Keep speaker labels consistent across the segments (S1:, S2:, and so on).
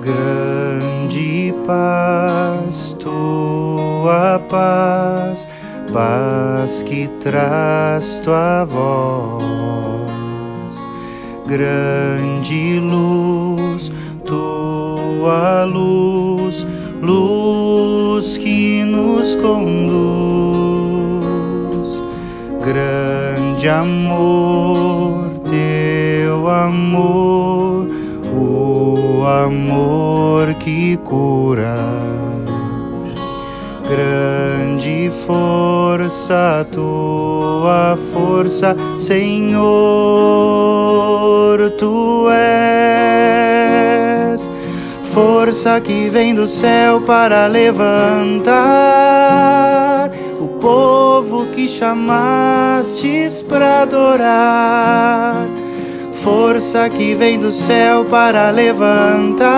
S1: grande paz, tua paz, paz que traz tua voz, grande luz, tua luz, luz que nos conduz, grande amor, teu amor amor que cura grande força, tua força, Senhor, tu és. Força que vem do céu para levantar o povo que chamastes para adorar. Força que vem do céu para levantar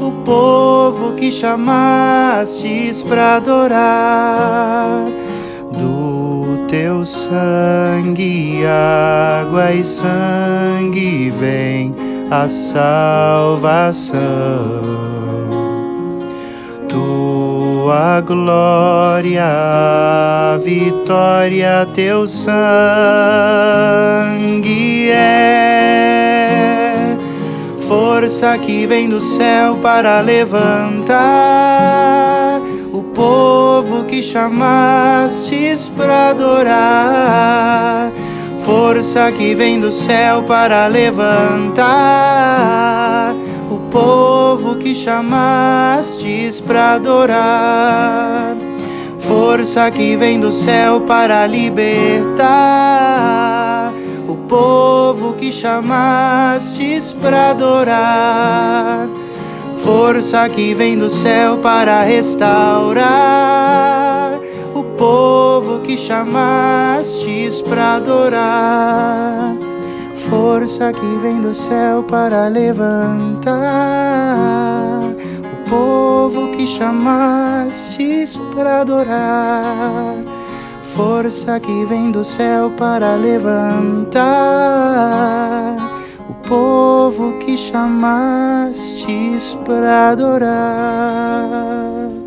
S1: o povo que chamastes para adorar. Do teu sangue, água e sangue vem a salvação. Glória, a vitória, teu sangue é força que vem do céu para levantar o povo que chamastes para adorar. Força que vem do céu para levantar que chamastes para adorar. Força que vem do céu para libertar o povo que chamastes para adorar. Força que vem do céu para restaurar o povo que chamastes para adorar. Força que vem do céu para levantar o povo que chamastes para adorar. Força que vem do céu para levantar o povo que chamastes para adorar.